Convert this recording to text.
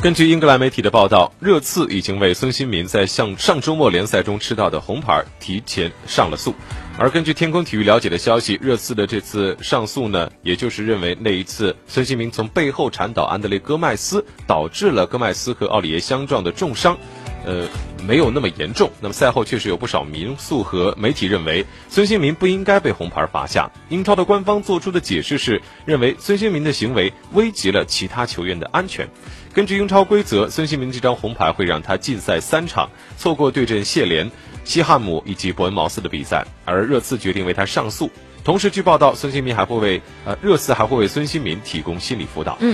根据英格兰媒体的报道，热刺已经为孙兴民在上上周末联赛中吃到的红牌提前上了诉。而根据天空体育了解的消息，热刺的这次上诉呢，也就是认为那一次孙兴民从背后铲倒安德烈戈麦斯，导致了戈麦斯和奥里耶相撞的重伤。呃，没有那么严重。那么赛后确实有不少民宿和媒体认为孙兴民不应该被红牌罚下。英超的官方做出的解释是，认为孙兴民的行为危及了其他球员的安全。根据英超规则，孙兴民这张红牌会让他禁赛三场，错过对阵谢联、西汉姆以及伯恩茅斯的比赛。而热刺决定为他上诉。同时，据报道，孙兴民还会为呃热刺还会为孙兴民提供心理辅导。嗯。